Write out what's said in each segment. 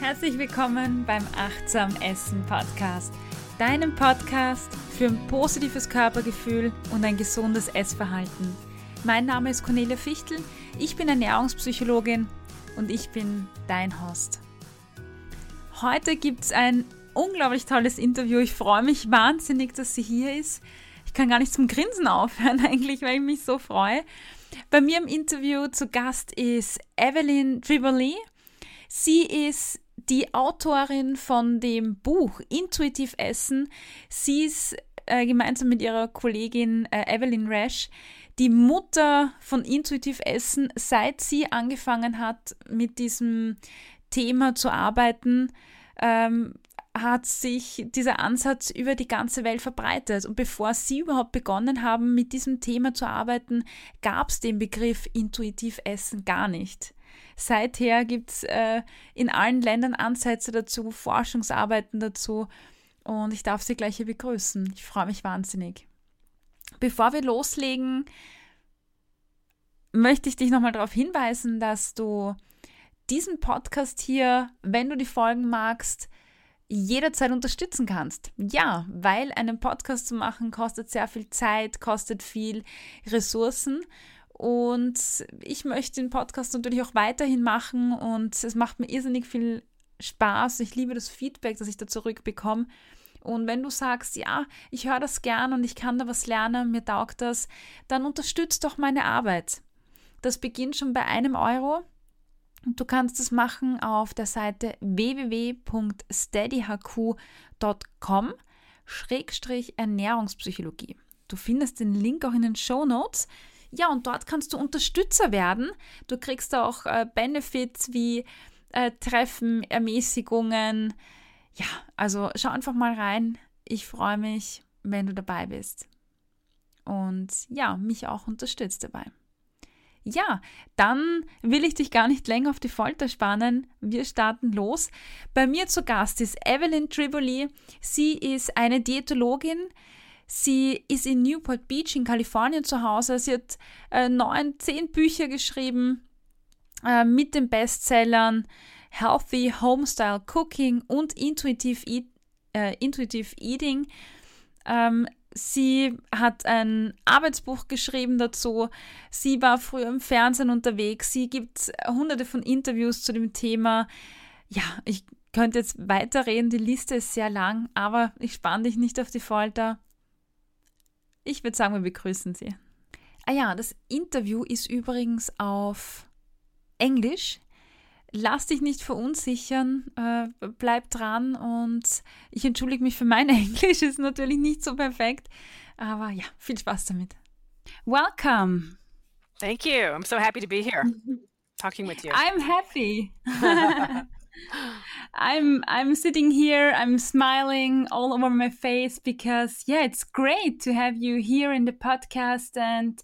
Herzlich willkommen beim Achtsam Essen Podcast, deinem Podcast für ein positives Körpergefühl und ein gesundes Essverhalten. Mein Name ist Cornelia Fichtel, ich bin Ernährungspsychologin und ich bin dein Host. Heute gibt es ein unglaublich tolles Interview. Ich freue mich wahnsinnig, dass sie hier ist. Ich kann gar nicht zum Grinsen aufhören eigentlich, weil ich mich so freue. Bei mir im Interview zu Gast ist Evelyn Triboli. Sie ist die Autorin von dem Buch Intuitiv Essen. Sie ist äh, gemeinsam mit ihrer Kollegin äh, Evelyn Rash die Mutter von Intuitiv Essen, seit sie angefangen hat, mit diesem Thema zu arbeiten. Ähm, hat sich dieser Ansatz über die ganze Welt verbreitet. Und bevor Sie überhaupt begonnen haben, mit diesem Thema zu arbeiten, gab es den Begriff intuitiv Essen gar nicht. Seither gibt es äh, in allen Ländern Ansätze dazu, Forschungsarbeiten dazu. Und ich darf Sie gleich hier begrüßen. Ich freue mich wahnsinnig. Bevor wir loslegen, möchte ich dich nochmal darauf hinweisen, dass du diesen Podcast hier, wenn du die Folgen magst, jederzeit unterstützen kannst. Ja, weil einen Podcast zu machen kostet sehr viel Zeit, kostet viel Ressourcen. Und ich möchte den Podcast natürlich auch weiterhin machen und es macht mir irrsinnig viel Spaß. Ich liebe das Feedback, das ich da zurückbekomme. Und wenn du sagst, ja, ich höre das gern und ich kann da was lernen, mir taugt das, dann unterstützt doch meine Arbeit. Das beginnt schon bei einem Euro Du kannst es machen auf der Seite www.steadyhq.com Schrägstrich Ernährungspsychologie. Du findest den Link auch in den Show Notes. Ja, und dort kannst du Unterstützer werden. Du kriegst auch äh, Benefits wie äh, Treffen, Ermäßigungen. Ja, also schau einfach mal rein. Ich freue mich, wenn du dabei bist. Und ja, mich auch unterstützt dabei. Ja, dann will ich dich gar nicht länger auf die Folter spannen. Wir starten los. Bei mir zu Gast ist Evelyn Triboli. Sie ist eine Diätologin. Sie ist in Newport Beach in Kalifornien zu Hause. Sie hat äh, neun, zehn Bücher geschrieben äh, mit den Bestsellern Healthy Homestyle Cooking und Intuitive, Eat, äh, Intuitive Eating. Ähm, Sie hat ein Arbeitsbuch geschrieben dazu. Sie war früher im Fernsehen unterwegs. Sie gibt hunderte von Interviews zu dem Thema. Ja, ich könnte jetzt weiterreden. Die Liste ist sehr lang, aber ich spanne dich nicht auf die Folter. Ich würde sagen, wir begrüßen Sie. Ah ja, das Interview ist übrigens auf Englisch lass dich nicht verunsichern, äh, bleib dran und ich entschuldige mich für mein Englisch, ist natürlich nicht so perfekt, aber ja, viel Spaß damit. Welcome. Thank you. I'm so happy to be here talking with you. I'm happy. I'm I'm sitting here, I'm smiling all over my face because yeah, it's great to have you here in the podcast and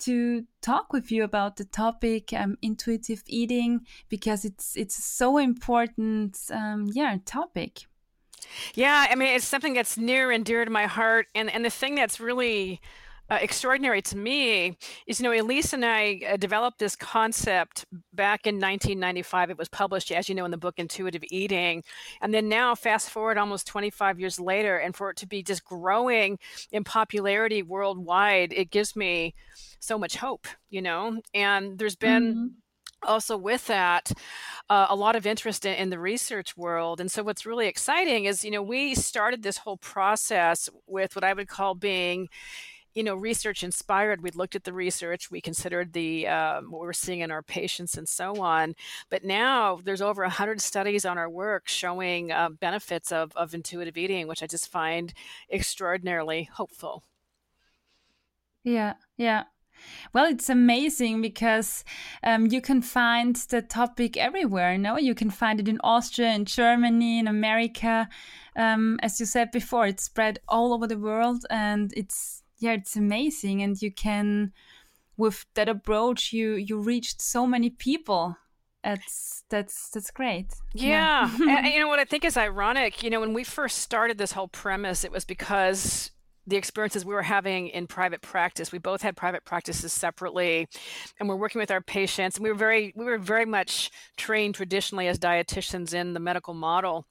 to talk with you about the topic um, intuitive eating because it's it's so important um, yeah topic. Yeah i mean it's something that's near and dear to my heart. And and the thing that's really uh, extraordinary to me is, you know, Elyse and I uh, developed this concept back in 1995. It was published, as you know, in the book Intuitive Eating. And then now, fast forward almost 25 years later, and for it to be just growing in popularity worldwide, it gives me so much hope, you know? And there's been. Mm-hmm also with that uh, a lot of interest in, in, the research world and so what's really exciting is you know we started this whole process with what i would call being you know research inspired we looked at the research we considered the um, what we're seeing in our patients and so on but now there's over 100 studies on our work showing uh, benefits of, of intuitive eating which i just find extraordinarily hopeful yeah yeah well, it's amazing because um, you can find the topic everywhere. No, you can find it in Austria, in Germany, in America. Um, as you said before, it's spread all over the world, and it's yeah it's amazing and you can with that approach you you reached so many people that's that's that's great yeah, yeah. and, you know what i think is ironic you know when we first started this whole premise it was because the experiences we were having in private practice. We both had private practices separately, and we're working with our patients. And we were very we were very much trained traditionally as dietitians in the medical model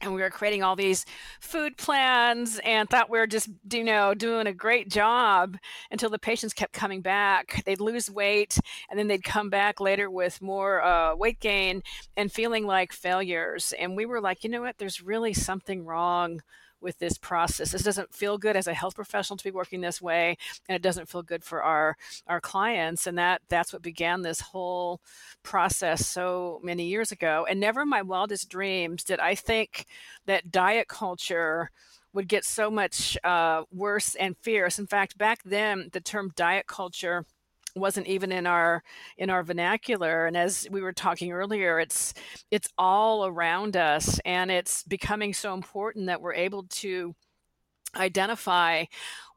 and we were creating all these food plans and thought we were just you know doing a great job until the patients kept coming back. They'd lose weight and then they'd come back later with more uh, weight gain and feeling like failures. And we were like you know what? There's really something wrong with this process. This doesn't feel good as a health professional to be working this way, and it doesn't feel good for our our clients. And that that's what began this whole process so many years ago. And never in my wildest dreams did I think that diet culture would get so much uh, worse and fierce. In fact, back then, the term diet culture wasn't even in our in our vernacular and as we were talking earlier it's it's all around us and it's becoming so important that we're able to identify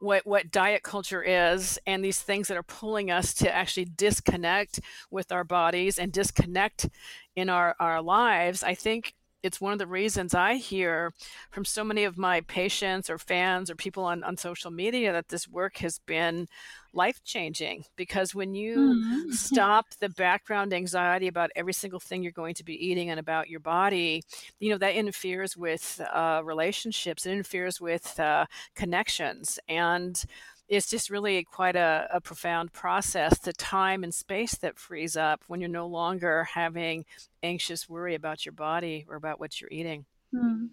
what what diet culture is and these things that are pulling us to actually disconnect with our bodies and disconnect in our our lives. I think it's one of the reasons I hear from so many of my patients or fans or people on, on social media that this work has been life changing because when you mm-hmm. stop the background anxiety about every single thing you're going to be eating and about your body, you know, that interferes with uh, relationships, it interferes with uh, connections. And it's just really quite a, a, profound process the time and space that frees up when you're no longer having anxious worry about your body or about what you're eating mm.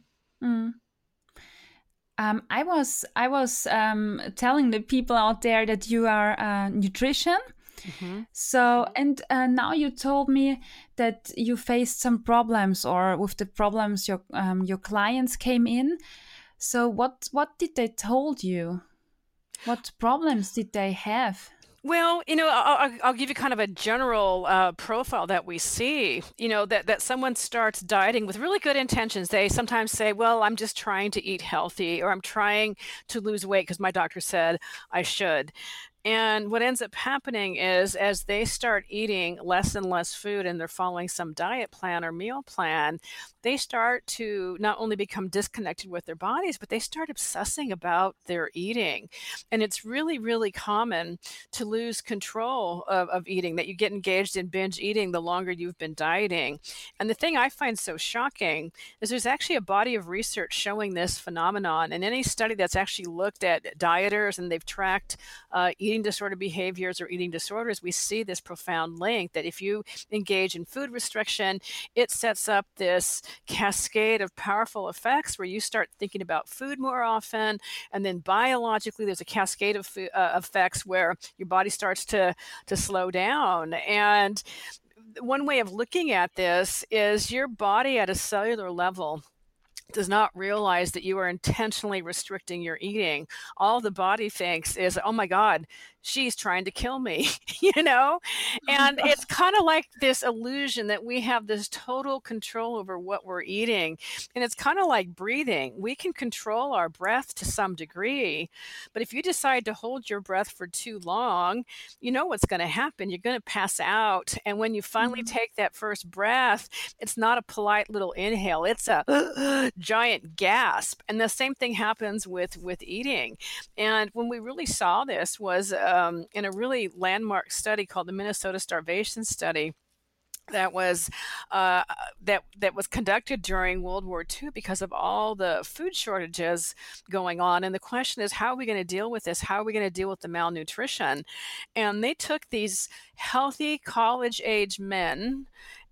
Um, I was I was um, telling the people out there that you are a nutrition. Mm-hmm. So and uh, now you told me that you faced some problems or with the problems your um, your clients came in. So what what did they told you? What problems did they have? Well, you know, I'll, I'll, give you kind of a general uh, profile that we see. You know, that, that someone starts dieting with really good intentions. They sometimes say, Well, I'm just trying to eat healthy, or I'm trying to lose weight because my doctor said I should. And what ends up happening is as they start eating less and less food and they're following some diet plan or meal plan, they start to not only become disconnected with their bodies, but they start obsessing about their eating. And it's really, really common to lose control of, of eating, that you get engaged in binge eating the longer you've been dieting. And the thing I find so shocking is there's actually a body of research showing this phenomenon. And any study that's actually looked at dieters and they've tracked uh, eating eating disorder behaviors or eating disorders, we see this profound link that if you engage in food restriction, it sets up this cascade of powerful effects where you start thinking about food more often. And then biologically, there's a cascade of uh, effects where your body starts to, to slow down. And one way of looking at this is your body at a cellular level does not realize that you are intentionally restricting your eating. All the body thinks is, oh my God, she's trying to kill me, you know? And it's kind of like this illusion that we have this total control over what we're eating. And it's kind of like breathing. We can control our breath to some degree, but if you decide to hold your breath for too long, you know what's going to happen. You're going to pass out. And when you finally mm-hmm. take that first breath, it's not a polite little inhale, it's a giant gasp. And the same thing happens with with eating. And when we really saw this was uh, um, in a really landmark study called the Minnesota Starvation Study that was uh, that that was conducted during World War II because of all the food shortages going on. And the question is, how are we going to deal with this? How are we going to deal with the malnutrition? And they took these healthy college age men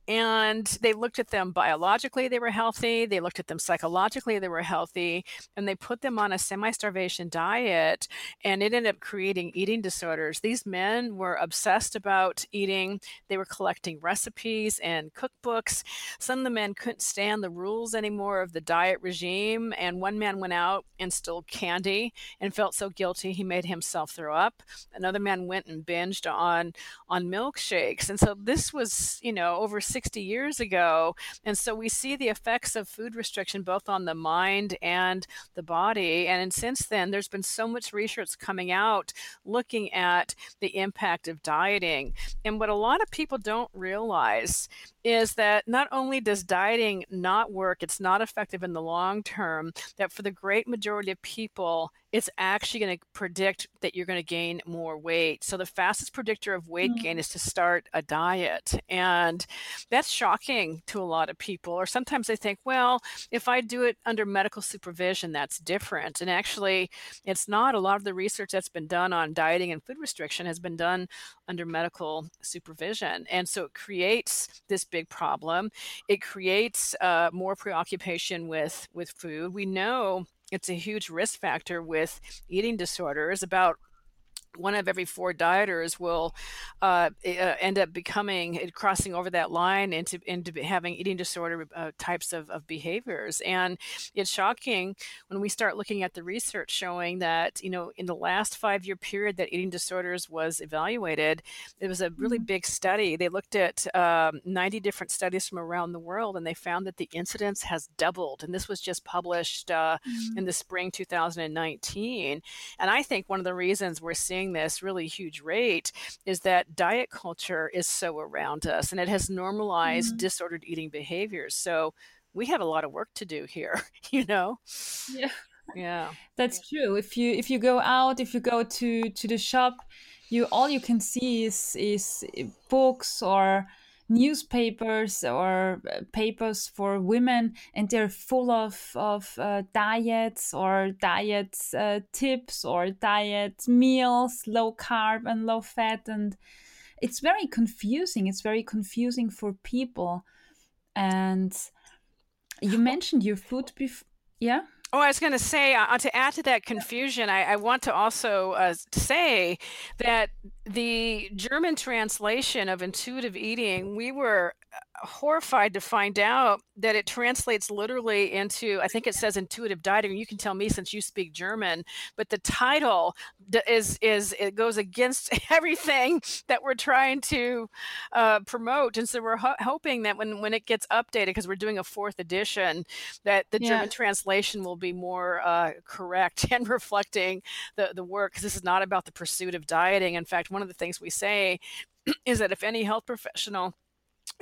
and they looked at them biologically they were healthy they looked at them psychologically they were healthy and they put them on a semi-starvation diet and it ended up creating eating disorders. These men were obsessed about eating they were collecting recipes and cookbooks. Some of the men couldn't stand the rules anymore of the diet regime and one man went out and stole candy and felt so guilty he made himself throw up. Another man went and binged on on milkshakes and so this was you know over 60 years ago. And so we see the effects of food restriction both on the mind and the body. And since then, there's been so much research coming out looking at the impact of dieting. And what a lot of people don't realize is that not only does dieting not work, it's not effective in the long term, that for the great majority of people, it's actually going to predict that you're going to gain more weight. So the fastest predictor of weight mm. gain is to start a diet. And that's shocking to a lot of people. Or sometimes they think, well, if I do it under medical supervision, that's different. And actually, it's not. A lot of the research that's been done on dieting and food restriction has been done under medical supervision. And so it creates this big problem. It creates uh, more preoccupation with, with food. We know it's a huge risk factor with eating disorders. About one of every four dieters will uh, uh, end up becoming uh, crossing over that line into into having eating disorder uh, types of, of behaviors and it's shocking when we start looking at the research showing that you know in the last five year period that eating disorders was evaluated it was a really mm-hmm. big study they looked at um, 90 different studies from around the world and they found that the incidence has doubled and this was just published uh, mm-hmm. in the spring 2019 and i think one of the reasons we're seeing this really huge rate is that diet culture is so around us and it has normalized mm-hmm. disordered eating behaviors. So we have a lot of work to do here, you know? Yeah. Yeah. That's true. If you if you go out, if you go to to the shop, you all you can see is is books or newspapers or uh, papers for women and they're full of, of uh, diets or diet uh, tips or diet meals low carb and low fat and it's very confusing. It's very confusing for people. And you mentioned your food before yeah Oh, I was going to say, uh, to add to that confusion, I, I want to also uh, say that the German translation of intuitive eating, we were horrified to find out that it translates literally into i think it says intuitive dieting you can tell me since you speak german but the title is is it goes against everything that we're trying to uh, promote and so we're ho- hoping that when when it gets updated because we're doing a fourth edition that the yeah. german translation will be more uh, correct and reflecting the the work because this is not about the pursuit of dieting in fact one of the things we say is that if any health professional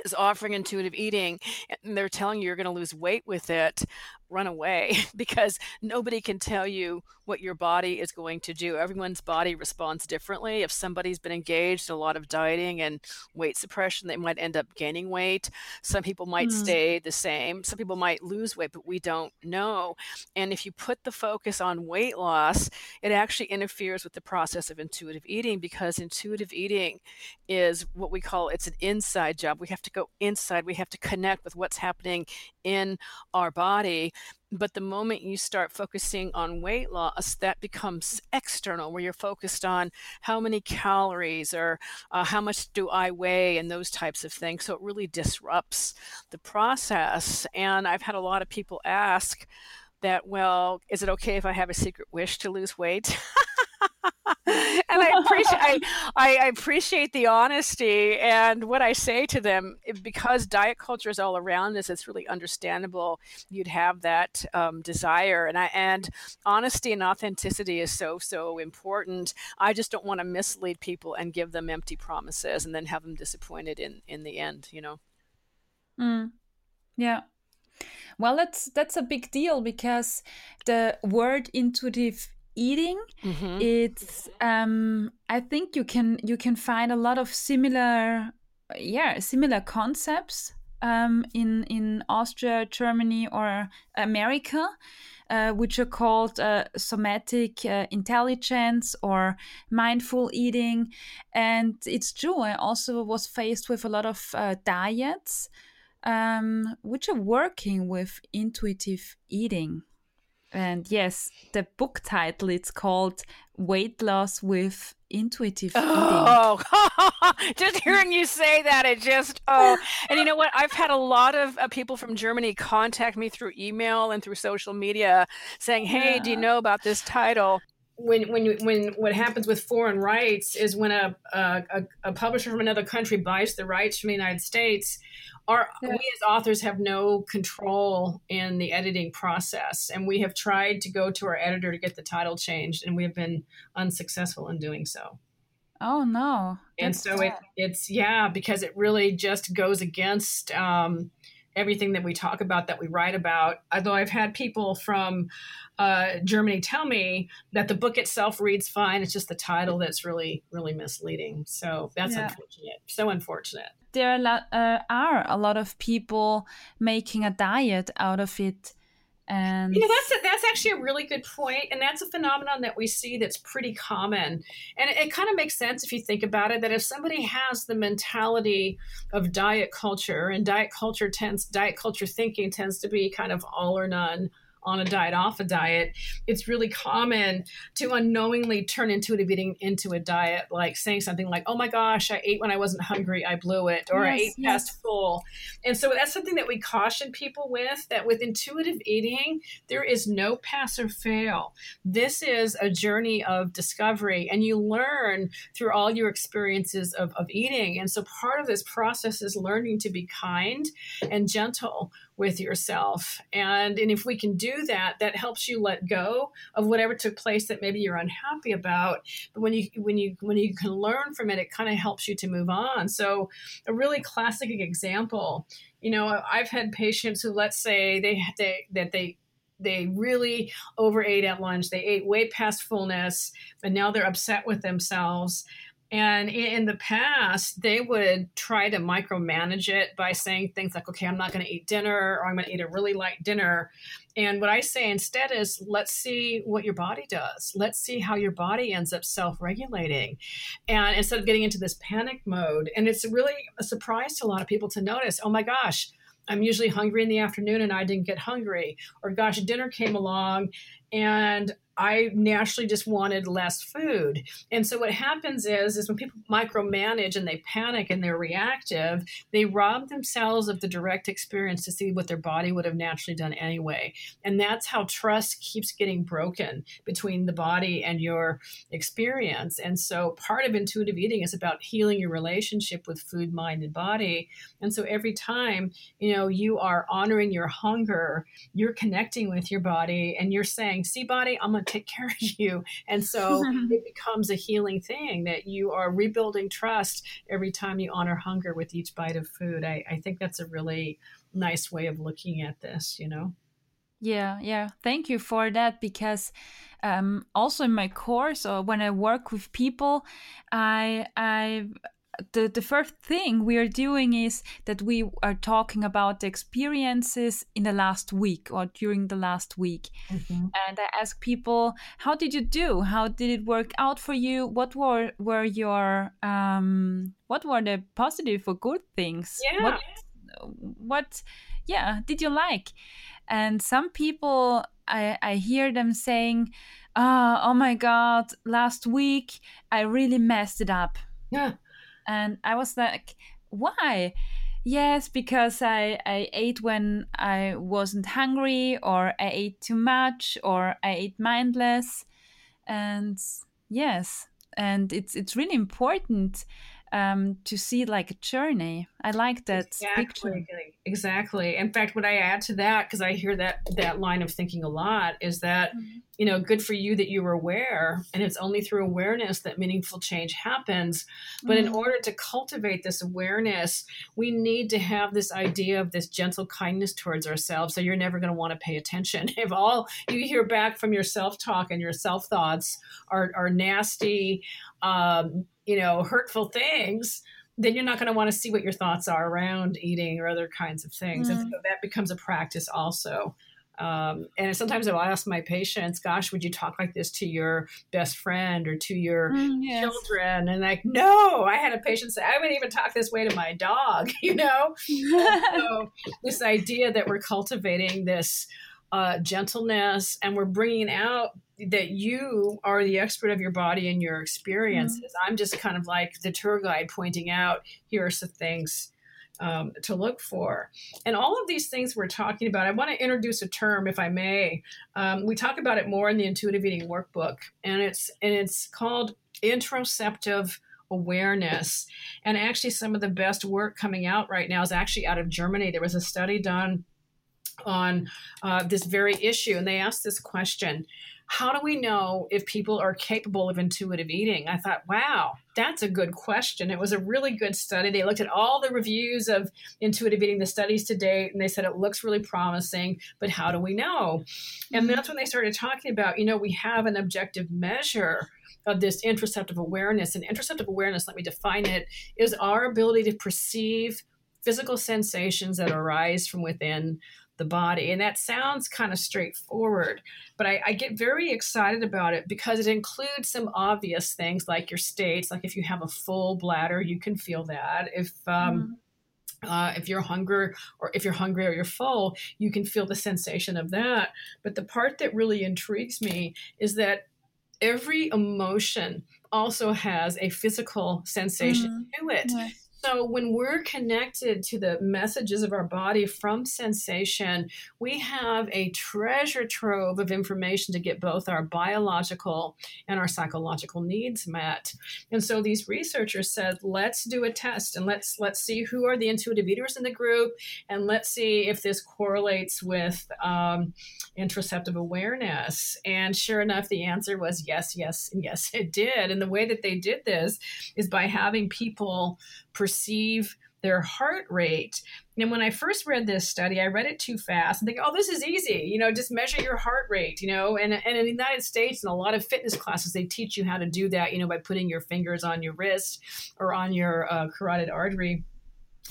is offering intuitive eating and they're telling you you're going to lose weight with it run away because nobody can tell you what your body is going to do. Everyone's body responds differently. If somebody's been engaged in a lot of dieting and weight suppression, they might end up gaining weight. Some people might mm. stay the same. Some people might lose weight, but we don't know. And if you put the focus on weight loss, it actually interferes with the process of intuitive eating because intuitive eating is what we call it's an inside job. We have to go inside. We have to connect with what's happening in our body but the moment you start focusing on weight loss, that becomes external, where you're focused on how many calories or uh, how much do I weigh and those types of things. So it really disrupts the process. And I've had a lot of people ask that, well, is it okay if I have a secret wish to lose weight? and I appreciate I, I, appreciate the honesty and what I say to them because diet culture is all around us. It's really understandable you'd have that um, desire, and I and honesty and authenticity is so so important. I just don't want to mislead people and give them empty promises and then have them disappointed in in the end. You know. Mm. Yeah. Well, that's that's a big deal because the word intuitive eating mm-hmm. it's um i think you can you can find a lot of similar yeah similar concepts um in in austria germany or america uh, which are called uh, somatic uh, intelligence or mindful eating. And it's true, I also was faced with a lot of uh, diets um, which are working with intuitive eating. And yes, the book title it's called Weight Loss with Intuitive oh, just hearing you say that, it just oh. And you know what? I've had a lot of uh, people from Germany contact me through email and through social media saying, "Hey, yeah. do you know about this title?" When when you, when what happens with foreign rights is when a, a a publisher from another country buys the rights from the United States, our yeah. we as authors have no control in the editing process, and we have tried to go to our editor to get the title changed, and we have been unsuccessful in doing so. Oh no! and so it it's yeah because it really just goes against um, everything that we talk about that we write about. Although I've had people from uh, Germany tell me that the book itself reads fine. It's just the title that's really really misleading. So that's yeah. unfortunate. So unfortunate. There are a, lot, uh, are a lot of people making a diet out of it and you know that's a, that's actually a really good point and that's a phenomenon that we see that's pretty common. And it, it kind of makes sense if you think about it that if somebody has the mentality of diet culture and diet culture tends diet culture thinking tends to be kind of all or none on a diet, off a diet, it's really common to unknowingly turn intuitive eating into a diet, like saying something like, oh my gosh, I ate when I wasn't hungry, I blew it, or yes, I ate yes. past full. And so that's something that we caution people with that with intuitive eating, there is no pass or fail. This is a journey of discovery, and you learn through all your experiences of, of eating. And so part of this process is learning to be kind and gentle with yourself. And, and if we can do that, that helps you let go of whatever took place that maybe you're unhappy about. But when you when you when you can learn from it, it kind of helps you to move on. So a really classic example, you know, I've had patients who let's say they they that they they really overate at lunch. They ate way past fullness, and now they're upset with themselves. And in the past, they would try to micromanage it by saying things like, okay, I'm not going to eat dinner or I'm going to eat a really light dinner. And what I say instead is, let's see what your body does. Let's see how your body ends up self regulating. And instead of getting into this panic mode, and it's really a surprise to a lot of people to notice, oh my gosh, I'm usually hungry in the afternoon and I didn't get hungry. Or gosh, dinner came along and I naturally just wanted less food. And so what happens is is when people micromanage and they panic and they're reactive, they rob themselves of the direct experience to see what their body would have naturally done anyway. And that's how trust keeps getting broken between the body and your experience. And so part of intuitive eating is about healing your relationship with food, mind, and body. And so every time, you know, you are honoring your hunger, you're connecting with your body and you're saying, see, body, I'm going to take care of you. And so it becomes a healing thing that you are rebuilding trust every time you honor hunger with each bite of food. I, I think that's a really nice way of looking at this, you know? Yeah, yeah. Thank you for that because um, also in my course or when I work with people, I I the, the first thing we are doing is that we are talking about the experiences in the last week or during the last week. Mm-hmm. And I ask people, how did you do? How did it work out for you? What were were your um what were the positive or good things? Yeah. What what yeah, did you like? And some people I, I hear them saying, ah, oh my god, last week I really messed it up. Yeah and I was like, why? Yes, because I, I ate when I wasn't hungry, or I ate too much, or I ate mindless. And yes, and it's it's really important um, to see like a journey. I like that exactly, picture. Exactly. In fact, what I add to that, because I hear that that line of thinking a lot, is that mm-hmm. you know, good for you that you were aware, and it's only through awareness that meaningful change happens. But mm-hmm. in order to cultivate this awareness, we need to have this idea of this gentle kindness towards ourselves. So you're never going to want to pay attention if all you hear back from your self talk and your self thoughts are are nasty. Um, you know, hurtful things, then you're not going to want to see what your thoughts are around eating or other kinds of things. Mm. And so that becomes a practice also. Um, and sometimes I'll ask my patients, gosh, would you talk like this to your best friend or to your mm, yes. children? And like, no, I had a patient say, I wouldn't even talk this way to my dog, you know? so this idea that we're cultivating this uh, gentleness and we're bringing out that you are the expert of your body and your experiences. Mm-hmm. I'm just kind of like the tour guide pointing out here are some things um, to look for. And all of these things we're talking about, I want to introduce a term, if I may. Um, we talk about it more in the intuitive eating workbook, and it's and it's called interoceptive awareness. And actually, some of the best work coming out right now is actually out of Germany. There was a study done on uh, this very issue, and they asked this question how do we know if people are capable of intuitive eating? I thought, wow, that's a good question. It was a really good study. They looked at all the reviews of intuitive eating, the studies to date, and they said it looks really promising, but how do we know? And that's when they started talking about, you know, we have an objective measure of this interoceptive awareness. And interoceptive awareness, let me define it, is our ability to perceive physical sensations that arise from within the body. And that sounds kind of straightforward, but I, I, get very excited about it because it includes some obvious things like your states. Like if you have a full bladder, you can feel that. If um, mm-hmm. uh, if you're hungry or if you're hungry or you're full, you can feel the sensation of that. But the part that really intrigues me is that every emotion also has a physical sensation mm-hmm. to it. Yes. So, when we're connected to the messages of our body from sensation, we have a treasure trove of information to get both our biological and our psychological needs met. And so, these researchers said, let's do a test and let's let's see who are the intuitive eaters in the group, and let's see if this correlates with um, awareness. And sure enough, the answer was yes, yes, and yes, it did. And the way that they did this is by having people perceive their heart rate. And when I first read this study, I read it too fast and think, oh, this is easy. You know, just measure your heart rate, you know. And, and in the United States, in a lot of fitness classes, they teach you how to do that, you know, by putting your fingers on your wrist or on your uh, carotid artery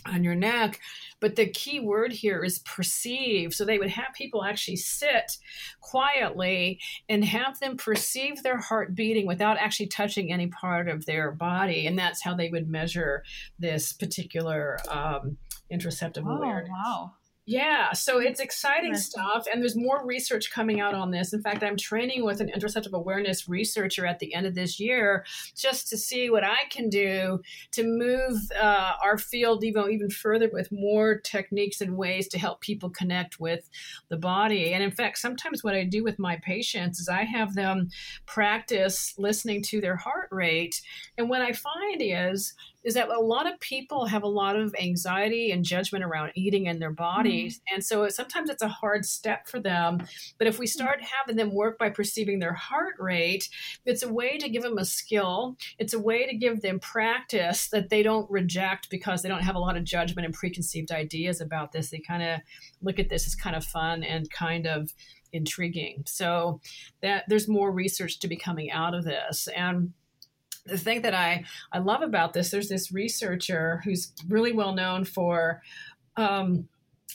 on your neck. But the key word here is perceive. So they would have people actually sit quietly and have them perceive their heart beating without actually touching any part of their body. And that's how they would measure this particular um, interoceptive oh, awareness. Wow. Yeah, so it's exciting stuff, and there's more research coming out on this. In fact, I'm training with an interoceptive awareness researcher at the end of this year just to see what I can do to move uh, our field even even further with more techniques and ways to help people connect with the body. And in fact, sometimes what I do with my patients is I have them practice listening to their heart rate, and what I find is is that a lot of people have a lot of anxiety and judgment around eating in their bodies. Mm-hmm. And so sometimes it's a hard step for them. But if we start having them work by perceiving their heart rate, it's a way to give them a skill. It's a way to give them practice that they don't reject because they don't have a lot of judgment and preconceived ideas about this. They kind of look at this as kind of fun and kind of intriguing. So that there's more research to be coming out of this. And the thing that I, I love about this, there's this researcher who's really well known for um,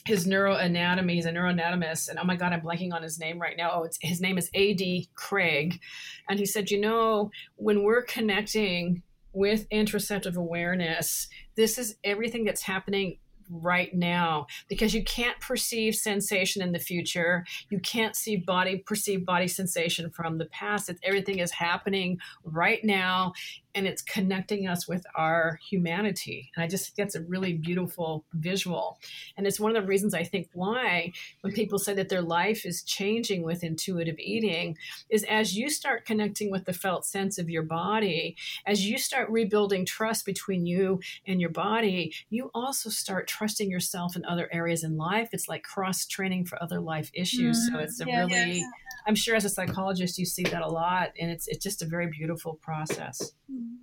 his neuroanatomy. He's a neuroanatomist, and oh my God, I'm blanking on his name right now. Oh, it's his name is A.D. Craig, and he said, you know, when we're connecting with interoceptive awareness, this is everything that's happening right now because you can't perceive sensation in the future. You can't see body perceive body sensation from the past. It's, everything is happening right now and it's connecting us with our humanity. And I just think that's a really beautiful visual. And it's one of the reasons I think why, when people say that their life is changing with intuitive eating, is as you start connecting with the felt sense of your body, as you start rebuilding trust between you and your body, you also start trusting yourself in other areas in life. It's like cross training for other life issues. Mm-hmm. So it's a yeah, really, yeah. I'm sure as a psychologist, you see that a lot. And it's, it's just a very beautiful process. Mm-hmm.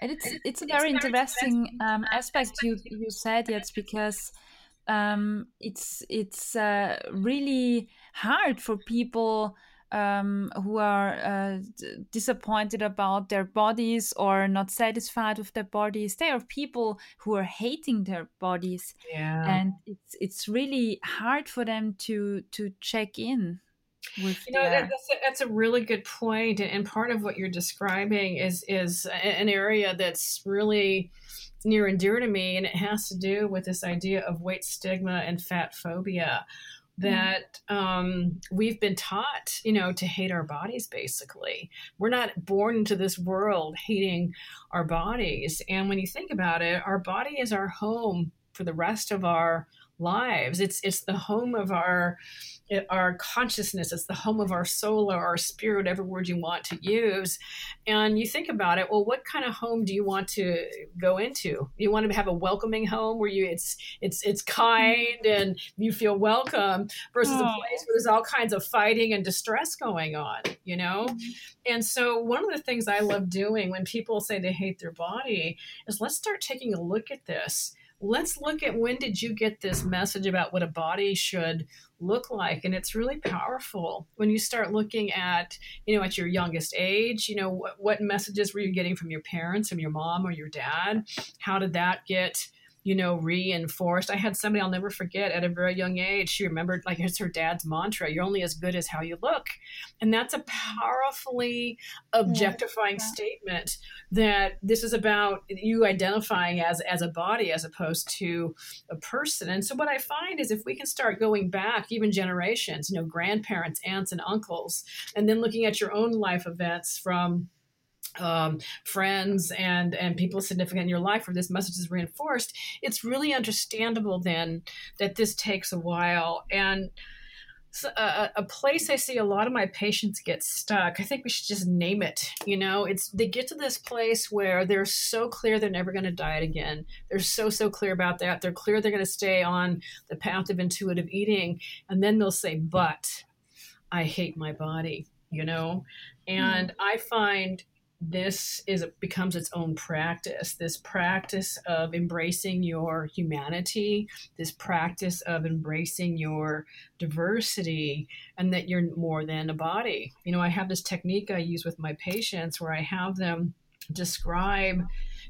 And it's it's a very interesting um, aspect you you said yet because um, it's it's uh, really hard for people um, who are uh, disappointed about their bodies or not satisfied with their bodies. There are people who are hating their bodies, yeah. and it's it's really hard for them to to check in with you know that, that's, a, that's a really good point and part of what you're describing is is an area that's really near and dear to me and it has to do with this idea of weight stigma and fat phobia mm-hmm. that um, we've been taught, you know, to hate our bodies basically. We're not born into this world hating our bodies. And when you think about it, our body is our home for the rest of our lives. It's it's the home of our our consciousness. It's the home of our soul or our spirit, whatever word you want to use. And you think about it. Well, what kind of home do you want to go into? You want to have a welcoming home where you it's it's it's kind and you feel welcome versus oh. a place where there's all kinds of fighting and distress going on. You know. Mm-hmm. And so one of the things I love doing when people say they hate their body is let's start taking a look at this let's look at when did you get this message about what a body should look like? And it's really powerful when you start looking at you know at your youngest age you know what, what messages were you getting from your parents from your mom or your dad? How did that get you know, reinforced. I had somebody I'll never forget at a very young age. She remembered, like, it's her dad's mantra you're only as good as how you look. And that's a powerfully objectifying yeah. statement that this is about you identifying as, as a body as opposed to a person. And so, what I find is if we can start going back, even generations, you know, grandparents, aunts, and uncles, and then looking at your own life events from um, friends and and people significant in your life where this message is reinforced it's really understandable then that this takes a while and so a, a, place I see a lot of my patients get stuck. I think we should just name it. You know, it's they get to this place where they're so clear they're never going to diet again. They're so so clear about that. They're clear they're going to stay on the path of intuitive eating, and then they'll say, "But I hate my body." You know, and mm. I find this is becomes its own practice. This practice of embracing your humanity this practice of embracing your diversity and that you're more than a body. You know i have this technique i use with my patients where i have them describe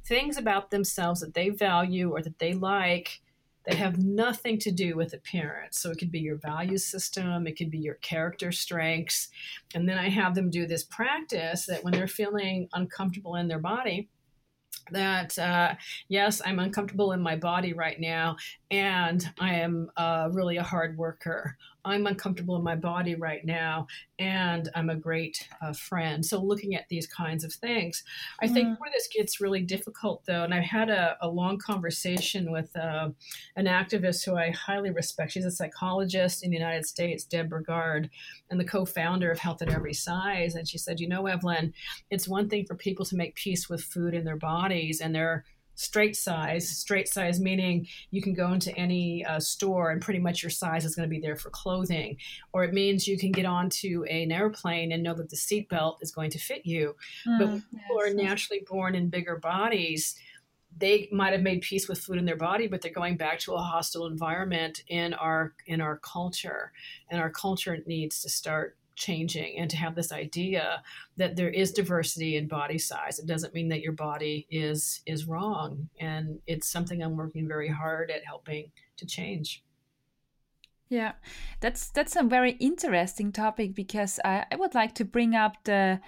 things about themselves that they value or that they like that have nothing to do with appearance. So it could be your value system, it could be your character strengths. And then I have them do this practice that when they're feeling uncomfortable in their body, that uh, yes, I'm uncomfortable in my body right now, and I am uh, really a hard worker. I'm uncomfortable in my body right now, and I'm a great uh, friend. So, looking at these kinds of things, I think mm. where this gets really difficult, though, and I had a, a long conversation with uh, an activist who I highly respect. She's a psychologist in the United States, Deb Burgard, and the co founder of Health at Every Size. And she said, You know, Evelyn, it's one thing for people to make peace with food in their bodies and their straight size straight size meaning you can go into any uh, store and pretty much your size is going to be there for clothing. Or it means you can get onto an airplane and know that the seatbelt is going to fit you. Mm, but people yes, are naturally born in bigger bodies. They might have made peace with food in their body but they're going back to a hostile environment in our in our culture. And our culture needs to start changing and to have this idea that there is diversity in body size it doesn't mean that your body is is wrong. And it's something i'm working very hard at helping to change. Yeah that's that's a very interesting topic because i, I would like to bring up the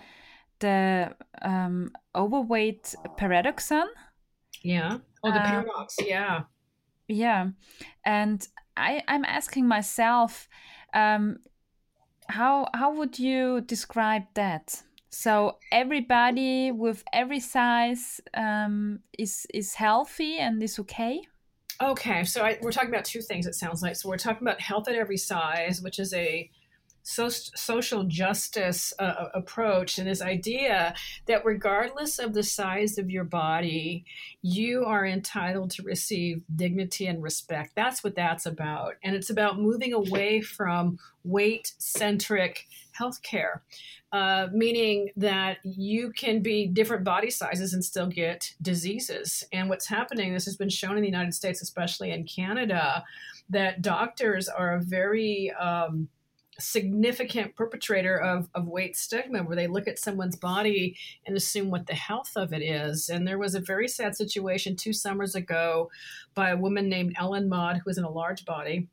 the um, overweight paradoxon. Yeah. Oh the uh, paradox yeah. yeah. And i i'm asking myself um, how how would you describe that? So everybody with every size um, is is healthy and is okay. Okay, so I, we're talking about two things. It sounds like so we're talking about health at every size, which is a so, social justice uh, approach and this idea that regardless of the size of your body, you are entitled to receive dignity and respect. That's what that's about. And it's about moving away from weight centric healthcare, uh, meaning that you can be different body sizes and still get diseases. And what's happening, this has been shown in the United States, especially in Canada, that doctors are a very um, significant perpetrator of, of weight stigma where they look at someone's body and assume what the health of it is. And there was a very sad situation two summers ago by a woman named Ellen Maud, who was in a large body.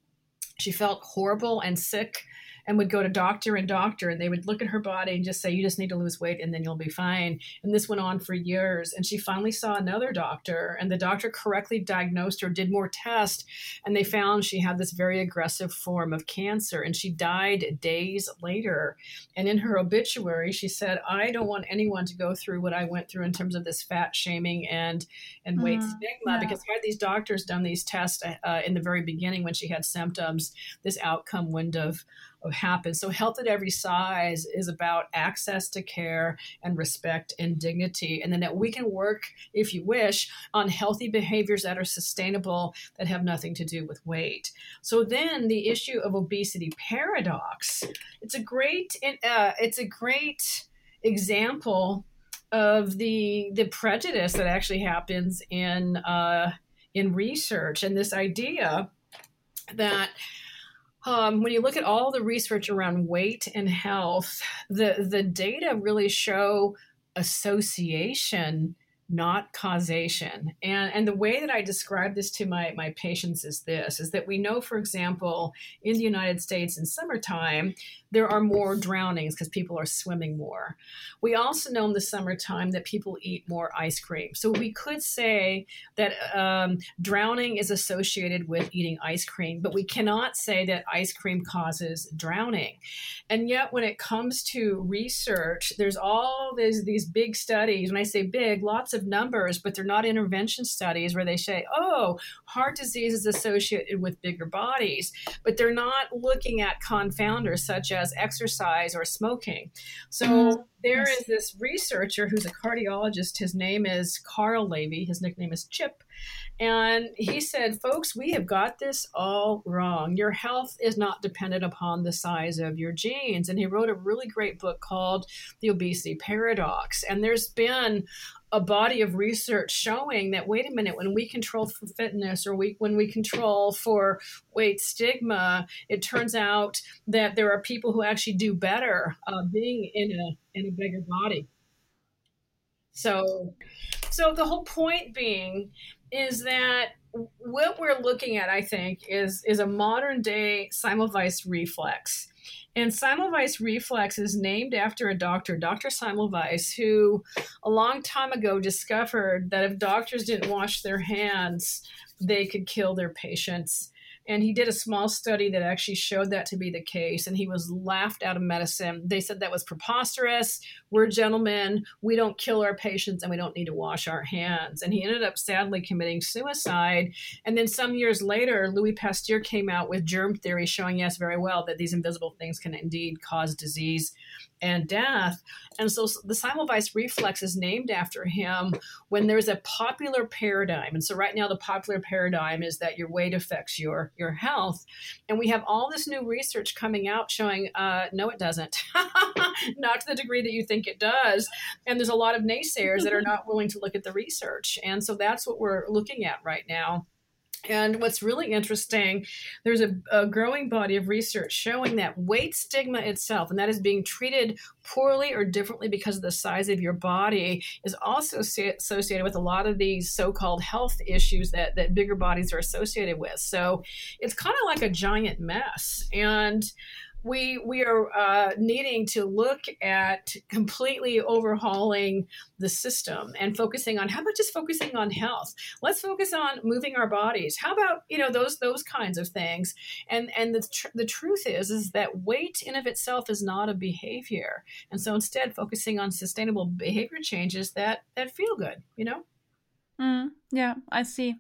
She felt horrible and sick and would go to doctor and doctor and they would look at her body and just say you just need to lose weight and then you'll be fine. And this went on for years and she finally saw another doctor and the doctor correctly diagnosed her did more tests and they found she had this very aggressive form of cancer and she died days later. And in her obituary she said i don't want anyone to go through what i went through in terms of this fat shaming and and weight mm, stigma yeah. because had these doctors done these tests uh, in the very beginning when she had symptoms this outcome wouldn't have, have happened. So, health at every size is about access to care and respect and dignity. And then that we can work, if you wish, on healthy behaviors that are sustainable that have nothing to do with weight. So, then the issue of obesity paradox, it's a great, uh, it's a great example of the the prejudice that actually happens in uh, in research and this idea that um, when you look at all the research around weight and health, the the data really show association not causation. And and the way that I describe this to my my patients is this is that we know for example in the United States in summertime there are more drownings because people are swimming more. We also know in the summertime that people eat more ice cream. So we could say that um, drowning is associated with eating ice cream, but we cannot say that ice cream causes drowning. And yet, when it comes to research, there's all these, these big studies. When I say big, lots of numbers, but they're not intervention studies where they say, oh, heart disease is associated with bigger bodies. But they're not looking at confounders such as as exercise or smoking. So mm-hmm. there is this researcher who's a cardiologist. His name is Carl Lavie. His nickname is Chip. And he said, folks, we have got this all wrong. Your health is not dependent upon the size of your jeans. And he wrote a really great book called The Obesity Paradox. And there's been a body of research showing that wait a minute when we control for fitness or we when we control for weight stigma it turns out that there are people who actually do better uh, being in a in a bigger body so so the whole point being is that what we're looking at i think is is a modern day Semmelweis reflex and Semmelweis reflex is named after a doctor, Dr. Semmelweis, who a long time ago discovered that if doctors didn't wash their hands, they could kill their patients. And he did a small study that actually showed that to be the case. And he was laughed out of medicine. They said that was preposterous. We're gentlemen. We don't kill our patients and we don't need to wash our hands. And he ended up sadly committing suicide. And then some years later, Louis Pasteur came out with germ theory showing, yes, very well, that these invisible things can indeed cause disease and death. And so the Semmelweis reflex is named after him when there's a popular paradigm. And so right now the popular paradigm is that your weight affects your your health. And we have all this new research coming out showing uh, no, it doesn't. not to the degree that you think it does. And there's a lot of naysayers that are not willing to look at the research. And so that's what we're looking at right now. And what's really interesting, there's a, a, growing body of research showing that weight stigma itself, and that is being treated poorly or differently because of the size of your body, is also associated with a lot of these so called health issues that, that bigger bodies are associated with. So it's kind of like a giant mess. And we we are uh, needing to look at completely overhauling the system and focusing on how about just focusing on health? Let's focus on moving our bodies. How about you know those those kinds of things? And and the, tr- the truth is is that weight in of itself is not a behavior. And so instead focusing on sustainable behavior changes that that feel good you know? Mm, yeah i see.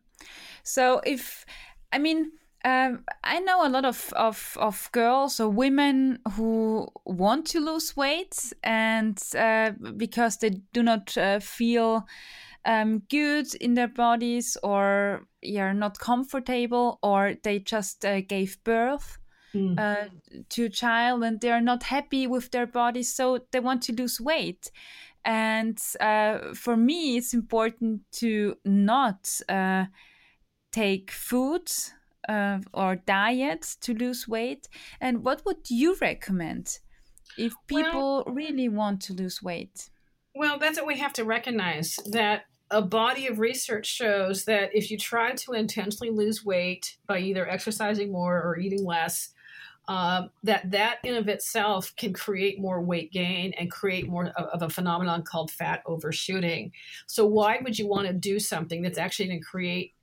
So if i mean um, I know a lot of, of, of girls or women who want to lose weight and uh, because they do not uh, feel um, good in their bodies or are not comfortable or they just uh, gave birth mm. to a child and they are not happy with their bodies so they want to lose weight. And uh, for me, it's important to not uh, take food uh, or diet to lose weight? And what would you recommend if people well, really want to lose weight? Well, that's what we have to recognize that a body of research shows that if you try to intentionally lose weight by either exercising more or eating less, uh, that that in of itself can create more weight gain and create more of, of a phenomenon called fat overshooting. So why would you want to do something that's actually going to create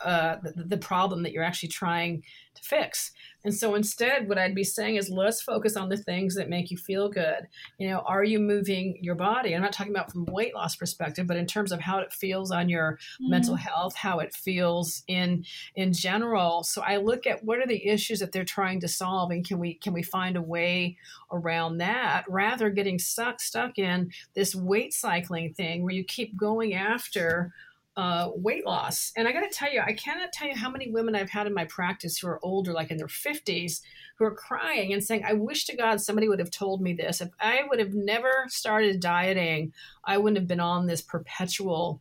uh, the, the, problem that you're actually trying to fix. And so instead, what I'd be saying is let's focus on the things that make you feel good. You know, are you moving your body? I'm not talking about from weight loss perspective, but in terms of how it feels on your mm-hmm. mental health, how it feels in in general. So I look at what are the issues that they're trying to solve, and can we can we find a way around that rather getting stuck stuck in this weight cycling thing where you keep going after uh, weight loss. And I got to tell you, I cannot tell you how many women I've had in my practice who are older, like in their 50s, who are crying and saying, I wish to God somebody would have told me this. If I would have never started dieting, I wouldn't have been on this perpetual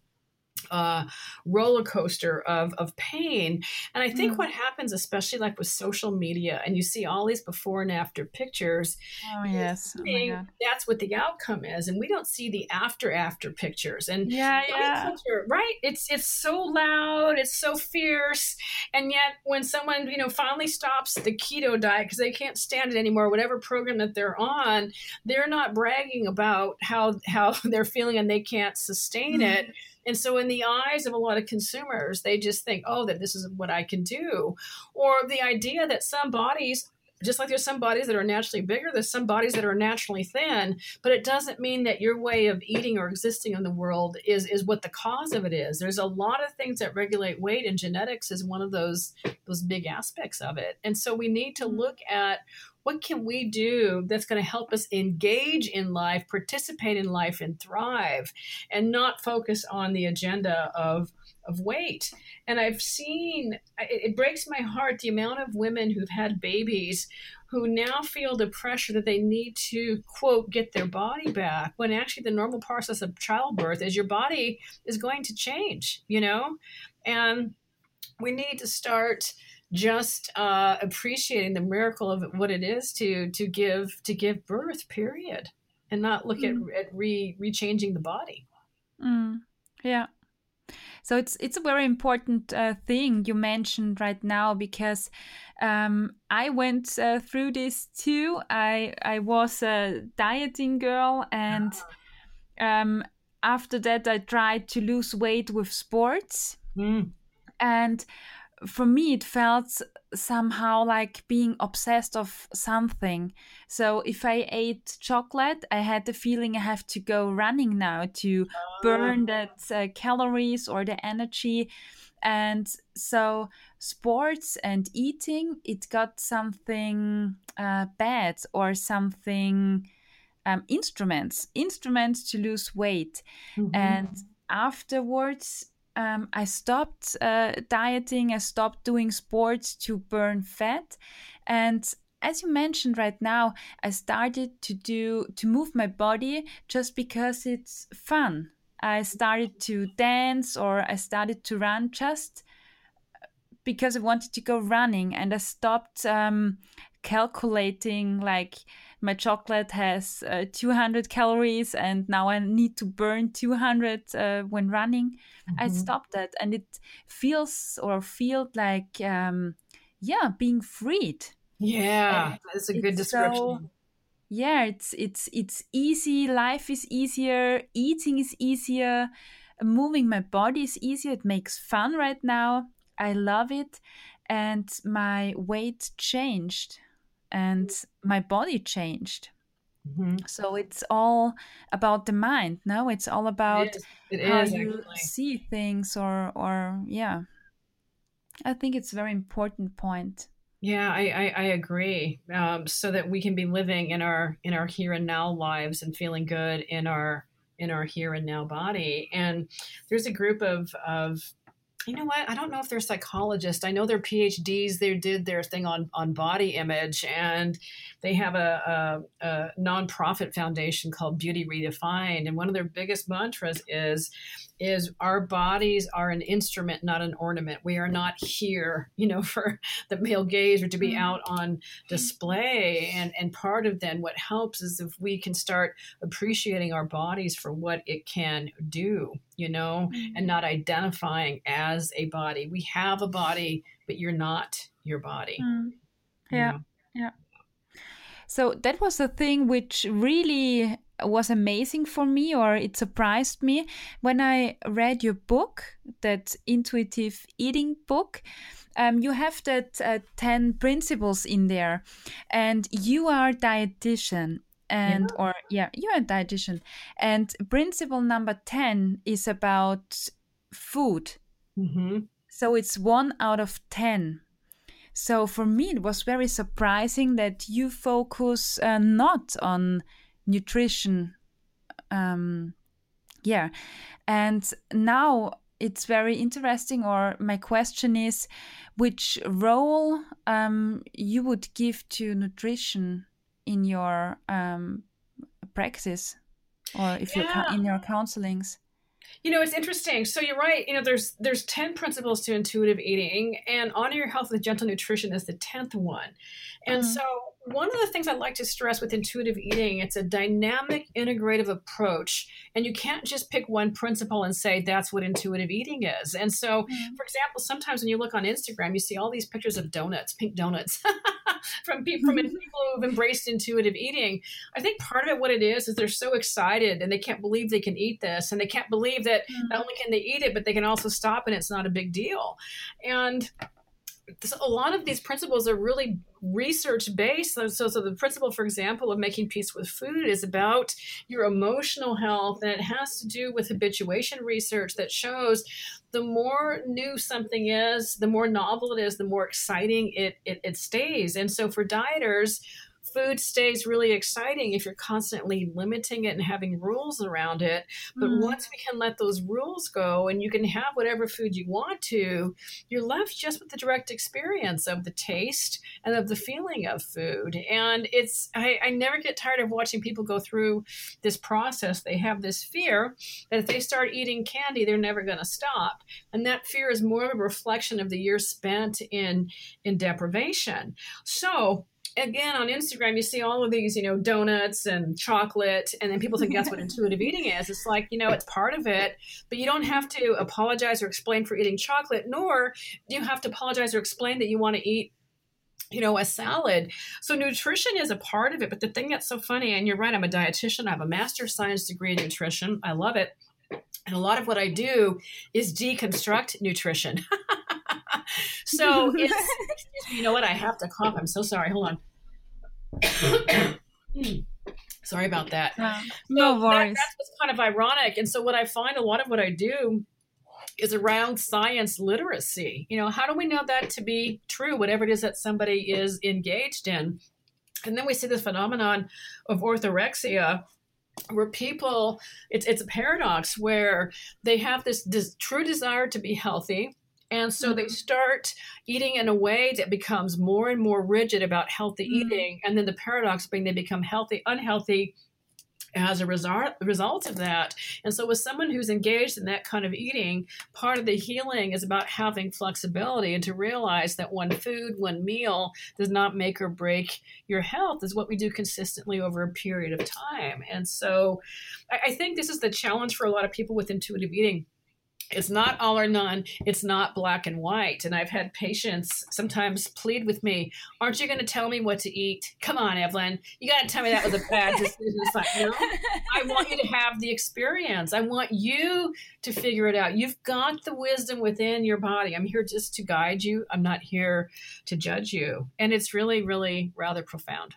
uh, roller coaster of, of pain. And I think mm. what happens, especially like with social media, and you see all these before and after pictures. Oh, yes. Oh, that's what the outcome is. And we don't see the after after pictures. And yeah, yeah. Right? It's it's so loud, it's so fierce. And yet when someone, you know, finally stops the keto diet because they can't stand it anymore, whatever program that they're on, they're not bragging about how how they're feeling and they can't sustain mm. it and so, in the eyes of a lot of consumers, they just think, oh, that this is what I can do. Or the idea that some bodies just like there's some bodies that are naturally bigger, there's some bodies that are naturally thin, but it doesn't mean that your way of eating or existing in the world is is what the cause of it is. There's a lot of things that regulate weight, and genetics is one of those those big aspects of it. And so we need to mm-hmm. look at what can we do that's going to help us engage in life, participate in life, and thrive, and not focus on the agenda of of weight. And I've seen it, breaks my heart the amount of women who've had babies who now feel the pressure that they need to quote get their body back when actually the normal process of childbirth is your body is going to change you know and we need to start just uh, appreciating the miracle of what it is to to give to give birth period and not look mm. at, at re rechanging the body mm. yeah so it's it's a very important uh, thing you mentioned right now because um, I went uh, through this too. I I was a dieting girl, and um, after that I tried to lose weight with sports, mm. and for me it felt somehow like being obsessed of something so if i ate chocolate i had the feeling i have to go running now to burn oh. that uh, calories or the energy and so sports and eating it got something uh, bad or something um, instruments instruments to lose weight mm-hmm. and afterwards um, I stopped uh, dieting, I stopped doing sports to burn fat. And as you mentioned right now, I started to do to move my body just because it's fun. I started to dance or I started to run just because I wanted to go running and I stopped um, calculating like my chocolate has uh, 200 calories and now I need to burn 200 uh, when running. Mm-hmm. I stopped that and it feels or felt like, um, yeah, being freed. Yeah, and that's a good description. So, yeah, it's it's it's easy. Life is easier. Eating is easier. Moving my body is easier. It makes fun right now. I love it, and my weight changed and my body changed. Mm-hmm. So it's all about the mind. No, it's all about it is. It how is, you actually. see things, or or yeah. I think it's a very important point. Yeah, I, I, I agree. Um, so that we can be living in our in our here and now lives and feeling good in our in our here and now body. And there's a group of of you know what? I don't know if they're psychologists. I know they're PhDs. They did their thing on on body image, and they have a, a, a nonprofit foundation called Beauty Redefined. And one of their biggest mantras is is our bodies are an instrument, not an ornament. We are not here, you know, for the male gaze or to be mm-hmm. out on display. And and part of then what helps is if we can start appreciating our bodies for what it can do, you know, and mm-hmm. not identifying as a body. We have a body, but you're not your body. Mm. Yeah. You know? Yeah. So that was the thing which really was amazing for me or it surprised me when I read your book, that intuitive eating book. Um, you have that uh, 10 principles in there and you are dietitian and yeah. or yeah you're a dietitian and principle number 10 is about food mm-hmm. so it's one out of 10 so for me it was very surprising that you focus uh, not on nutrition. Um, yeah. And now it's very interesting, or my question is which role um, you would give to nutrition in your um, practice or if yeah. you're in your counselings? You know, it's interesting. So you're right. You know, there's there's 10 principles to intuitive eating and honor your health with gentle nutrition is the 10th one. And mm-hmm. so one of the things I like to stress with intuitive eating, it's a dynamic, integrative approach. And you can't just pick one principle and say that's what intuitive eating is. And so, mm-hmm. for example, sometimes when you look on Instagram, you see all these pictures of donuts, pink donuts, from people from people who've embraced intuitive eating. I think part of it, what it is, is they're so excited and they can't believe they can eat this, and they can't believe that mm-hmm. not only can they eat it, but they can also stop and it's not a big deal. And a lot of these principles are really research based. So, so, so, the principle, for example, of making peace with food is about your emotional health, and it has to do with habituation research that shows the more new something is, the more novel it is, the more exciting it, it, it stays. And so, for dieters, food stays really exciting if you're constantly limiting it and having rules around it. But mm. once we can let those rules go and you can have whatever food you want to, you're left just with the direct experience of the taste and of the feeling of food. And it's, I, I never get tired of watching people go through this process. They have this fear that if they start eating candy, they're never going to stop. And that fear is more of a reflection of the years spent in, in deprivation. So, again on Instagram, you see all of these, you know, donuts and chocolate, and then people think that's what intuitive eating is. It's like, you know, it's part of it, but you don't have to apologize or explain for eating chocolate, nor do you have to apologize or explain that you want to eat you know, a salad. So nutrition is a part of it. But the thing that's so funny, and you're right, I'm a dietitian. I have a master's science degree in nutrition. I love it. And a lot of what I do is deconstruct nutrition. so it's, you know what? I have to cough. I'm so sorry. Hold on. sorry about that. No, no worries. That, that's what's kind of ironic. And so what I find a lot of what I do is around science literacy. You know, how do we know that to be true, whatever it is that somebody is engaged in? And then we see the phenomenon of orthorexia where people it's it's a paradox where they have this, this true desire to be healthy and so mm-hmm. they start eating in a way that becomes more and more rigid about healthy mm-hmm. eating and then the paradox being they become healthy unhealthy as a result result of that. And so with someone who's engaged in that kind of eating, part of the healing is about having flexibility and to realize that one food, one meal does not make or break your health is what we do consistently over a period of time. And so I, I think this is the challenge for a lot of people with intuitive eating it's not all or none. It's not black and white. And I've had patients sometimes plead with me, Aren't you going to tell me what to eat? Come on, Evelyn. You got to tell me that was a bad decision. It's like, no, I want you to have the experience. I want you to figure it out. You've got the wisdom within your body. I'm here just to guide you, I'm not here to judge you. And it's really, really rather profound.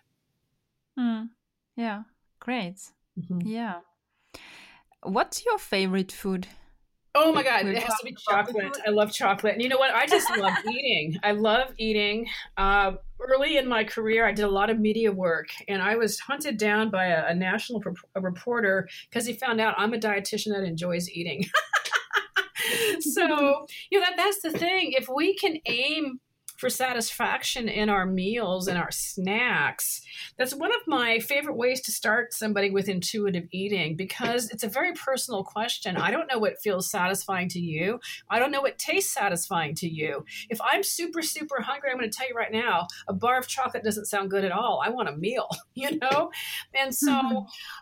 Mm. Yeah, great. Mm-hmm. Yeah. What's your favorite food? Oh my god, it has to be chocolate. I love chocolate. And you know what? I just love eating. I love eating. Uh, early in my career, I did a lot of media work, and I was hunted down by a, a national pro- a reporter because he found out I'm a dietitian that enjoys eating. so you know that that's the thing. If we can aim for satisfaction in our meals and our snacks. That's one of my favorite ways to start somebody with intuitive eating because it's a very personal question. I don't know what feels satisfying to you. I don't know what tastes satisfying to you. If I'm super, super hungry, I'm going to tell you right now, a bar of chocolate doesn't sound good at all. I want a meal, you know? And so mm-hmm.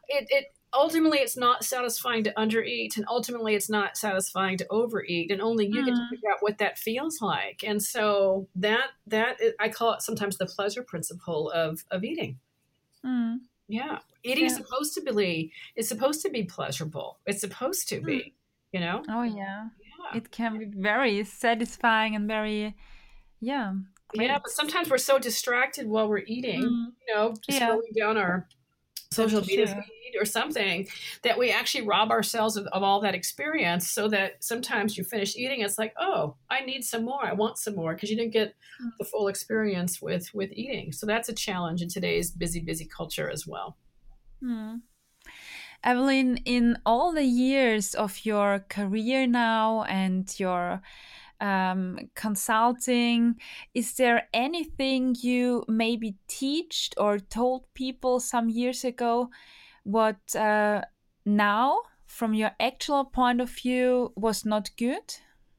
it, it, ultimately it's not satisfying to undereat and ultimately it's not satisfying to overeat and only you mm. get to mm. figure out what that feels like and so that that i call it sometimes the pleasure principle of of eating Mm. Yeah. Eating Yeah. is supposed to be it's supposed to be pleasurable. It's supposed to be, you know? Oh yeah. Yeah. It can be very satisfying and very, yeah. Yeah, but sometimes we're so distracted while we're eating, Mm. you know, just Yeah. down our social media feed or something, that we actually rob ourselves of, of all that experience so that sometimes you finish eating, it's like, oh, I need some more. I want some more because you didn't get Mm. the full experience with with eating. So that's a challenge in today's busy, busy culture as well. Hmm. Evelyn, in all the years of your career now and your um, consulting, is there anything you maybe teached or told people some years ago what uh, now, from your actual point of view, was not good?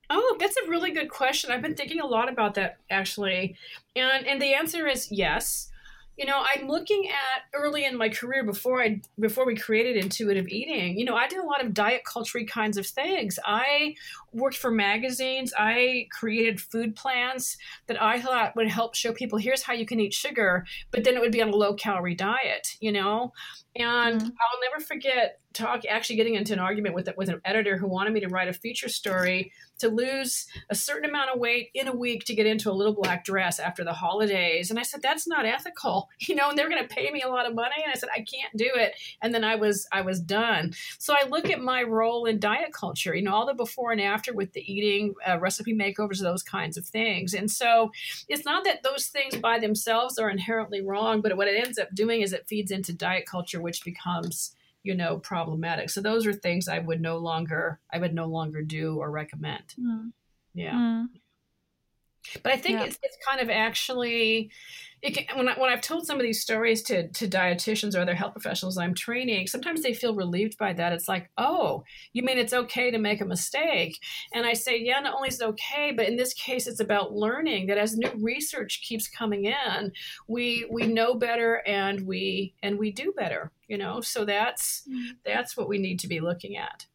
Oh, that's a really good question. I've been thinking a lot about that actually. And and the answer is yes. You know, I'm looking at early in my career before I before we created intuitive eating. You know, I did a lot of diet culture kinds of things. I worked for magazines. I created food plans that I thought would help show people here's how you can eat sugar, but then it would be on a low calorie diet, you know? And Mhm. I'll never forget talk actually getting into an argument with with an editor who wanted me to write a feature story to lose a certain amount of weight in a week to get into a little black dress after the holidays. And I said, that's not ethical, you know, and they're going to pay me a lot of money. And I said, I can't do it. And then I was, I was done. So I look at my role in diet culture, you know, all the before and after with the eating, uh, recipe makeovers, those kinds of things. And so it's not that those things by themselves are inherently wrong, but what it ends up doing is it feeds into diet culture, which becomes you know problematic so those are things i would no longer i would no longer do or recommend yeah Mm. but i think Yeah. it's, it's kind of actually can, when, I, when i've told some of these stories to, to dietitians or other health professionals i'm training sometimes they feel relieved by that it's like oh you mean it's okay to make a mistake and i say yeah not only is it okay but in this case it's about learning that as new research keeps coming in we we know better and we and we do better you know so that's Mm. that's what we need to be looking at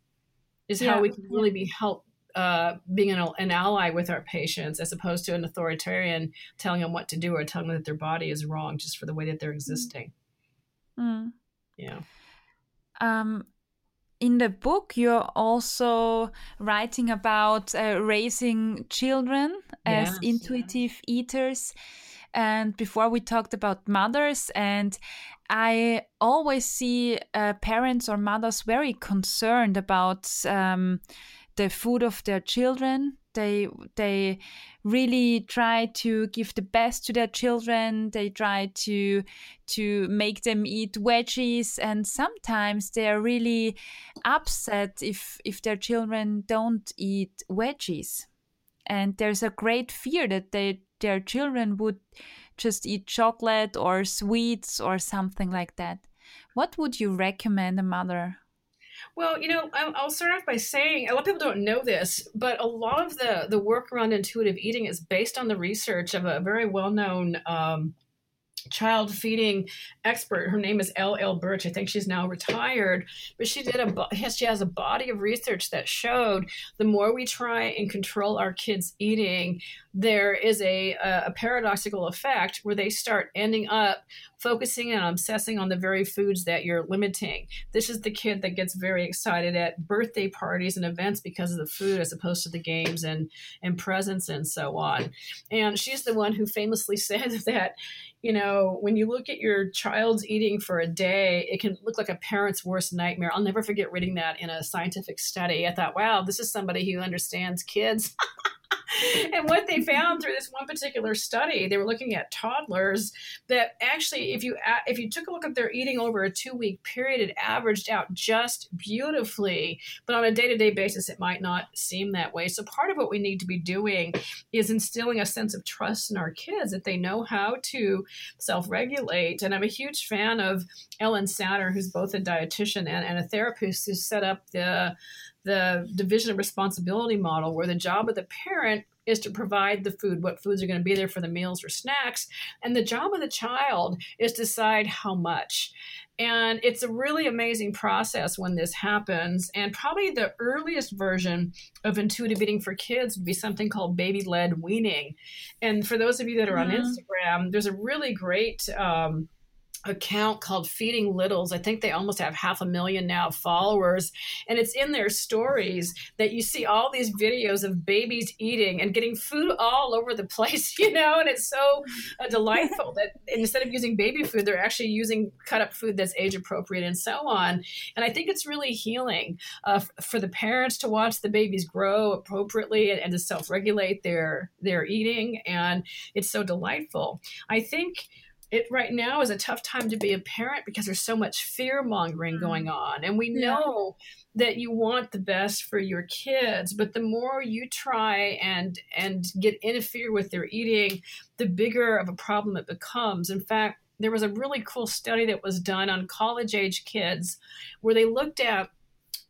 is Yeah. how we can really be help uh, being an, an ally with our patients as opposed to an authoritarian telling them what to do or telling them that their body is wrong just for the way that they're existing Mm. yeah Um, in the book, you're also writing about uh, raising children as Yes, intuitive eaters. And before we talked about mothers, and I always see uh, parents or mothers very concerned about um, the food of their children. They they really try to give the best to their children. They try to to make them eat veggies, and sometimes they are really upset if if their children don't eat veggies. And there's a great fear that they their children would just eat chocolate or sweets or something like that. What would you recommend a mother? Well, you know, I'll start off by saying a lot of people don't know this, but a lot of the the work around intuitive eating is based on the research of a very well known um, child feeding expert. Her name is L. L. Birch. I think she's now retired, but she did a she has a body of research that showed the more we try and control our kids' eating, there is a a, a paradoxical effect where they start ending up focusing and obsessing on the very foods that you're limiting. This is the kid that gets very excited at birthday parties and events because of the food as opposed to the games and and presents and so on. And she's the one who famously said that you know, when you look at your child's eating for a day, it can look like a parent's worst nightmare. I'll never forget reading that in a scientific study. I thought, wow, this is somebody who understands kids. and what they found through this one particular study, they were looking at toddlers that actually, if you if you took a look at their eating over a two week period, it averaged out just beautifully. But on a day to day basis, it might not seem that way. So part of what we need to be doing is instilling a sense of trust in our kids that they know how to self regulate. And I'm a huge fan of Ellen Satter, who's both a dietitian and, and a therapist, who set up the the division of responsibility model where the job of the parent is to provide the food, what foods are going to be there for the meals or snacks. And the job of the child is to decide how much. And it's a really amazing process when this happens. And probably the earliest version of intuitive eating for kids would be something called baby led weaning. And for those of you that are on Mhm. Instagram, there's a really great um, account called Feeding Littles. I think they almost have half a million now followers. And it's in their stories that you see all these videos of babies eating and getting food all over the place, you know? And it's so uh, delightful that instead of using baby food, they're actually using cut up food that's age appropriate and so on. And I think it's really healing uh, for the parents to watch the babies grow appropriately and, and to self regulate their, their eating. And it's so delightful. I think it right now is a tough time to be a parent because there's so much fear mongering mm-hmm. going on. And we know yeah. that you want the best for your kids, but the more you try and and get interfere with their eating, the bigger of a problem it becomes. In fact, there was a really cool study that was done on college age kids where they looked at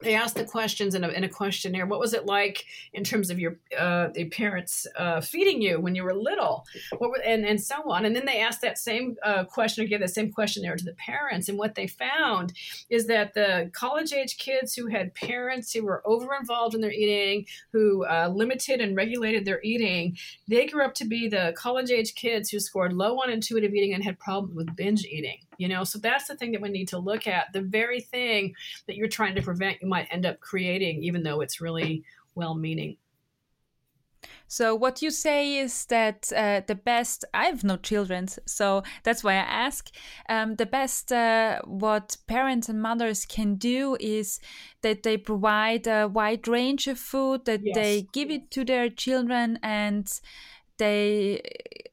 they asked the questions in a, in a questionnaire. What was it like in terms of your uh, parents uh, feeding you when you were little? What were, and and so on. And then they asked that same uh, question or gave that same questionnaire to the parents. And what they found is that the college age kids who had parents who were over involved in their eating, who uh, limited and regulated their eating, they grew up to be the college age kids who scored low on intuitive eating and had problems with binge eating you know so that's the thing that we need to look at the very thing that you're trying to prevent you might end up creating even though it's really well meaning so what you say is that uh, the best I have no children, so that's why I ask. Um, the best uh, what parents and mothers can do is that they provide a wide range of food, that yes. they give it to their children, and they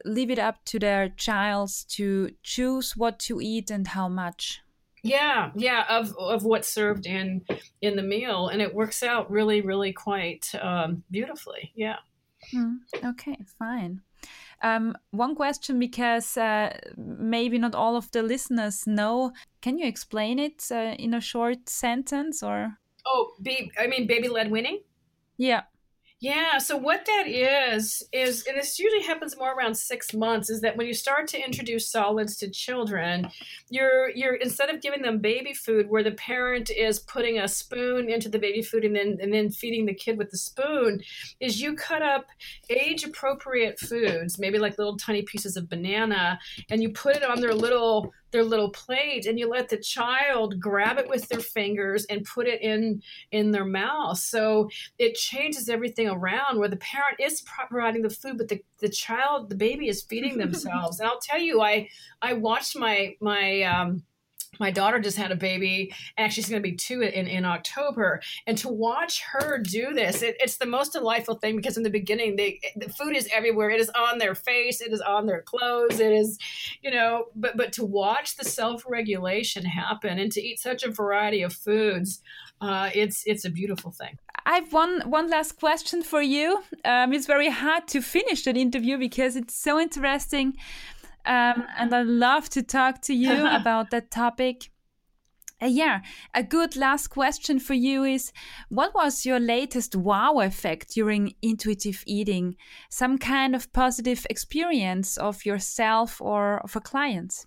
leave it up to their childs to choose what to eat and how much. Yeah yeah of of what's served in in the meal and it works out really really quite um, beautifully yeah. Mm, okay fine. Um, one question because uh, maybe not all of the listeners know. Can you explain it uh, in a short sentence or? Oh be i mean baby led weaning yeah yeah. So what that is is, and this usually happens more around six months, is that when you start to introduce solids to children, you're you're instead of giving them baby food, where the parent is putting a spoon into the baby food and then and then feeding the kid with the spoon, is you cut up age appropriate foods, maybe like little tiny pieces of banana, and you put it on their little their little plate and you let the child grab it with their fingers and put it in in their mouth. So it changes everything around where the parent is providing the food but the, the child the baby is feeding themselves. And i'll tell you i i watched my my um my daughter just had a baby and she's going to be two in, in october. And to watch her do this it, it's the most delightful thing because in the beginning they, the food is everywhere. It is on their face. It is on their clothes. It is you know but but to watch the self-regulation happen and to eat such a variety of foods uh, it's it's a beautiful thing. I have one one last question for you. Um, it's very hard to finish that interview because it's so interesting um, and I'd love to talk to you about that topic. Uh, yeah, a good last question for you is what was your latest wow effect during intuitive eating? Some kind of positive experience of yourself or of a client?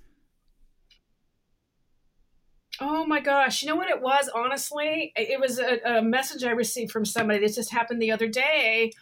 Oh my gosh. You know what it was, honestly? It was a, a message I received from somebody. This just happened the other day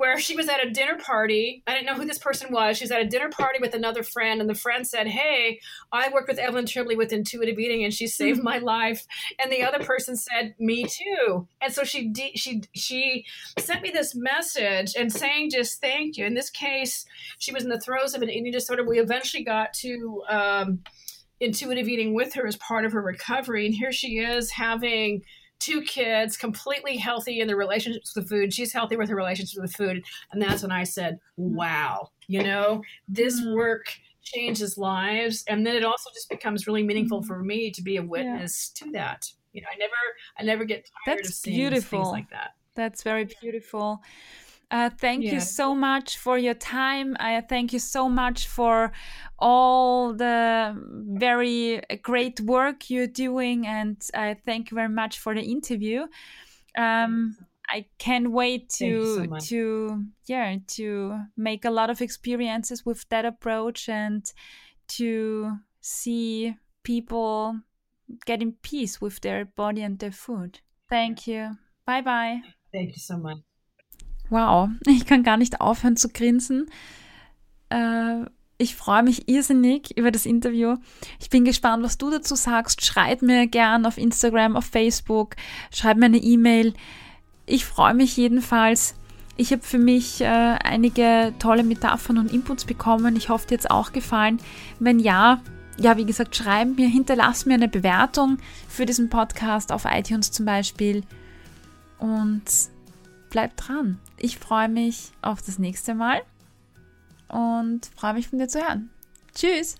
where she was at a dinner party. I didn't know who this person was. She was at a dinner party with another friend, and the friend said, Hey, I worked with Evelyn Tribole with intuitive eating, and she saved my life. And the other person said, Me too. And so she de- she she sent me this message and saying just thank you. In this case, she was in the throes of an eating disorder. We eventually got to um, intuitive eating with her as part of her recovery, and here she is having two kids, completely healthy in their relationships with food. She's healthy with her relationships with food. And that's when I said, wow, you know, this mm-hmm. work changes lives. And then it also just becomes really meaningful mm-hmm. for me to be a witness yeah. to that. You know, I never, I never get tired that's of seeing beautiful. things like that. That's very beautiful. Uh, thank yeah. you so much for your time. I thank you so much for all the very great work you're doing, and I thank you very much for the interview. Um, I can't wait to so to yeah to make a lot of experiences with that approach and to see people get in peace with their body and their food. Thank you. Bye bye. Thank you so much. Wow, ich kann gar nicht aufhören zu grinsen. Äh, Ich freue mich irrsinnig über das Interview. Ich bin gespannt, was du dazu sagst. Schreib mir gern auf Instagram, auf Facebook, schreib mir eine E-Mail. Ich freue mich jedenfalls. Ich habe für mich äh, einige tolle Metaphern und Inputs bekommen. Ich hoffe, dir hat es auch gefallen. Wenn ja, ja, wie gesagt, schreib mir, hinterlass mir eine Bewertung für diesen Podcast auf iTunes zum Beispiel. Und bleib dran. Ich freue mich auf das nächste Mal und freue mich von dir zu hören. Tschüss!